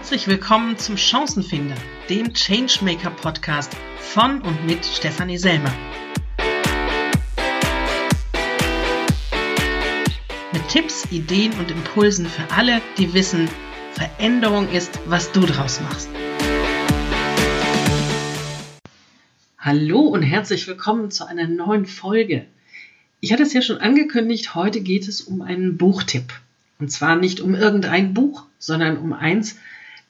Herzlich willkommen zum Chancenfinder, dem Changemaker Podcast von und mit Stefanie Selmer. Mit Tipps, Ideen und Impulsen für alle, die wissen, Veränderung ist, was du draus machst. Hallo und herzlich willkommen zu einer neuen Folge. Ich hatte es ja schon angekündigt, heute geht es um einen Buchtipp. Und zwar nicht um irgendein Buch, sondern um eins,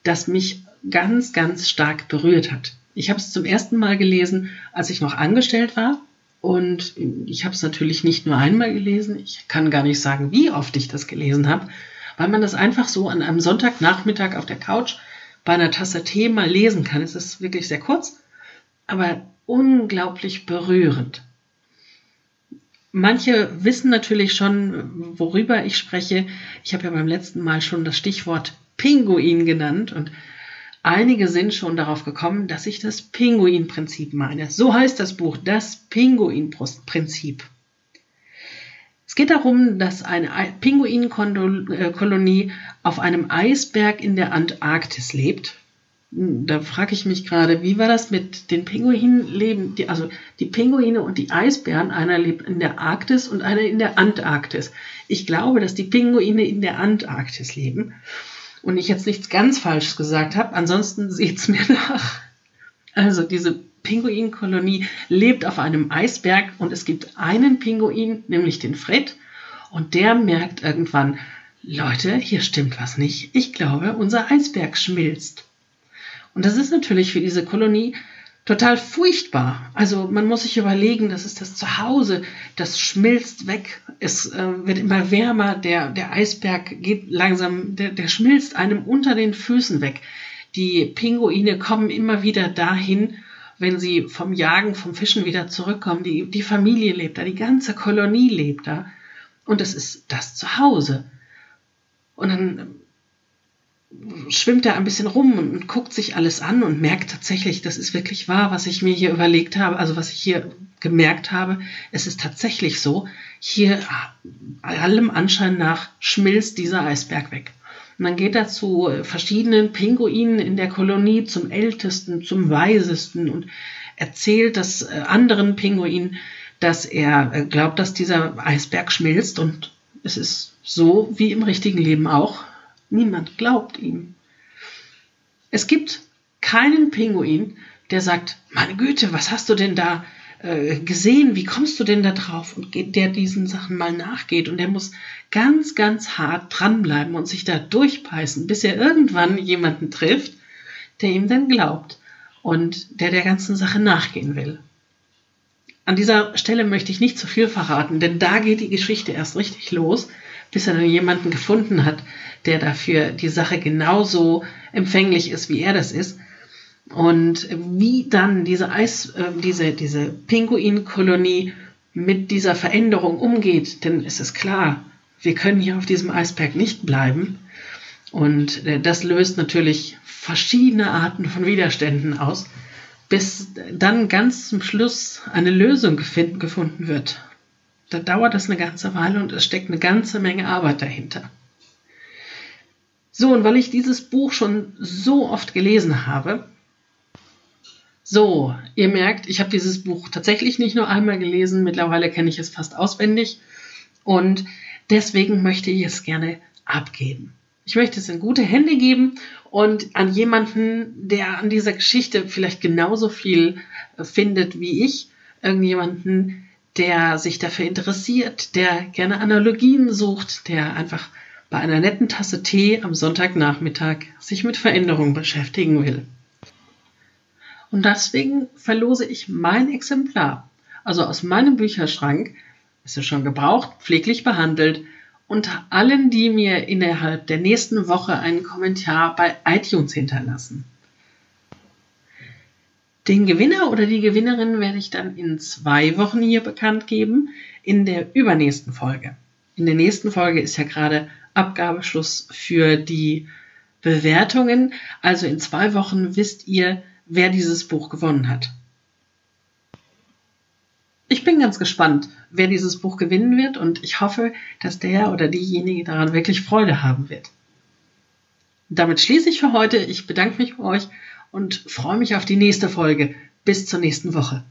das mich ganz, ganz stark berührt hat. Ich habe es zum ersten Mal gelesen, als ich noch angestellt war. Und ich habe es natürlich nicht nur einmal gelesen. Ich kann gar nicht sagen, wie oft ich das gelesen habe, weil man das einfach so an einem Sonntagnachmittag auf der Couch bei einer Tasse Tee mal lesen kann. Es ist wirklich sehr kurz, aber unglaublich berührend. Manche wissen natürlich schon, worüber ich spreche. Ich habe ja beim letzten Mal schon das Stichwort Pinguin genannt und einige sind schon darauf gekommen, dass ich das Pinguin-Prinzip meine. So heißt das Buch, das Pinguin-Prinzip. Es geht darum, dass eine Pinguinkolonie auf einem Eisberg in der Antarktis lebt da frage ich mich gerade, wie war das mit den Pinguinen leben? Die, also die Pinguine und die Eisbären, einer lebt in der Arktis und einer in der Antarktis. Ich glaube, dass die Pinguine in der Antarktis leben und ich jetzt nichts ganz Falsches gesagt habe. Ansonsten seht's mir nach. Also diese Pinguinkolonie lebt auf einem Eisberg und es gibt einen Pinguin, nämlich den Fred, und der merkt irgendwann, Leute, hier stimmt was nicht. Ich glaube, unser Eisberg schmilzt. Und das ist natürlich für diese Kolonie total furchtbar. Also man muss sich überlegen, das ist das Zuhause, das schmilzt weg, es äh, wird immer wärmer, der, der Eisberg geht langsam, der, der schmilzt einem unter den Füßen weg. Die Pinguine kommen immer wieder dahin, wenn sie vom Jagen, vom Fischen wieder zurückkommen. Die, die Familie lebt da, die ganze Kolonie lebt da. Und das ist das Zuhause. Und dann schwimmt er ein bisschen rum und guckt sich alles an und merkt tatsächlich, das ist wirklich wahr, was ich mir hier überlegt habe, also was ich hier gemerkt habe. Es ist tatsächlich so, hier allem Anschein nach schmilzt dieser Eisberg weg. Und dann geht er zu verschiedenen Pinguinen in der Kolonie, zum ältesten, zum weisesten und erzählt das äh, anderen Pinguinen, dass er äh, glaubt, dass dieser Eisberg schmilzt und es ist so wie im richtigen Leben auch. Niemand glaubt ihm. Es gibt keinen Pinguin, der sagt, meine Güte, was hast du denn da äh, gesehen? Wie kommst du denn da drauf? Und der diesen Sachen mal nachgeht. Und der muss ganz, ganz hart dranbleiben und sich da durchbeißen, bis er irgendwann jemanden trifft, der ihm dann glaubt und der der ganzen Sache nachgehen will. An dieser Stelle möchte ich nicht zu viel verraten, denn da geht die Geschichte erst richtig los, bis er dann jemanden gefunden hat, der dafür die Sache genauso empfänglich ist, wie er das ist. Und wie dann diese Eis, äh, diese, diese Pinguinkolonie mit dieser Veränderung umgeht, denn es ist klar, wir können hier auf diesem Eisberg nicht bleiben. Und äh, das löst natürlich verschiedene Arten von Widerständen aus, bis dann ganz zum Schluss eine Lösung gefunden wird. Da dauert das eine ganze Weile und es steckt eine ganze Menge Arbeit dahinter. So, und weil ich dieses Buch schon so oft gelesen habe, so, ihr merkt, ich habe dieses Buch tatsächlich nicht nur einmal gelesen, mittlerweile kenne ich es fast auswendig und deswegen möchte ich es gerne abgeben. Ich möchte es in gute Hände geben und an jemanden, der an dieser Geschichte vielleicht genauso viel äh, findet wie ich, irgendjemanden, der sich dafür interessiert, der gerne Analogien sucht, der einfach bei einer netten Tasse Tee am Sonntagnachmittag sich mit Veränderungen beschäftigen will. Und deswegen verlose ich mein Exemplar, also aus meinem Bücherschrank, ist es schon gebraucht, pfleglich behandelt, unter allen, die mir innerhalb der nächsten Woche einen Kommentar bei iTunes hinterlassen. Den Gewinner oder die Gewinnerin werde ich dann in zwei Wochen hier bekannt geben, in der übernächsten Folge. In der nächsten Folge ist ja gerade Abgabeschluss für die Bewertungen. Also in zwei Wochen wisst ihr, wer dieses Buch gewonnen hat. Ich bin ganz gespannt, wer dieses Buch gewinnen wird und ich hoffe, dass der oder diejenige daran wirklich Freude haben wird. Damit schließe ich für heute. Ich bedanke mich für euch und freue mich auf die nächste Folge. Bis zur nächsten Woche.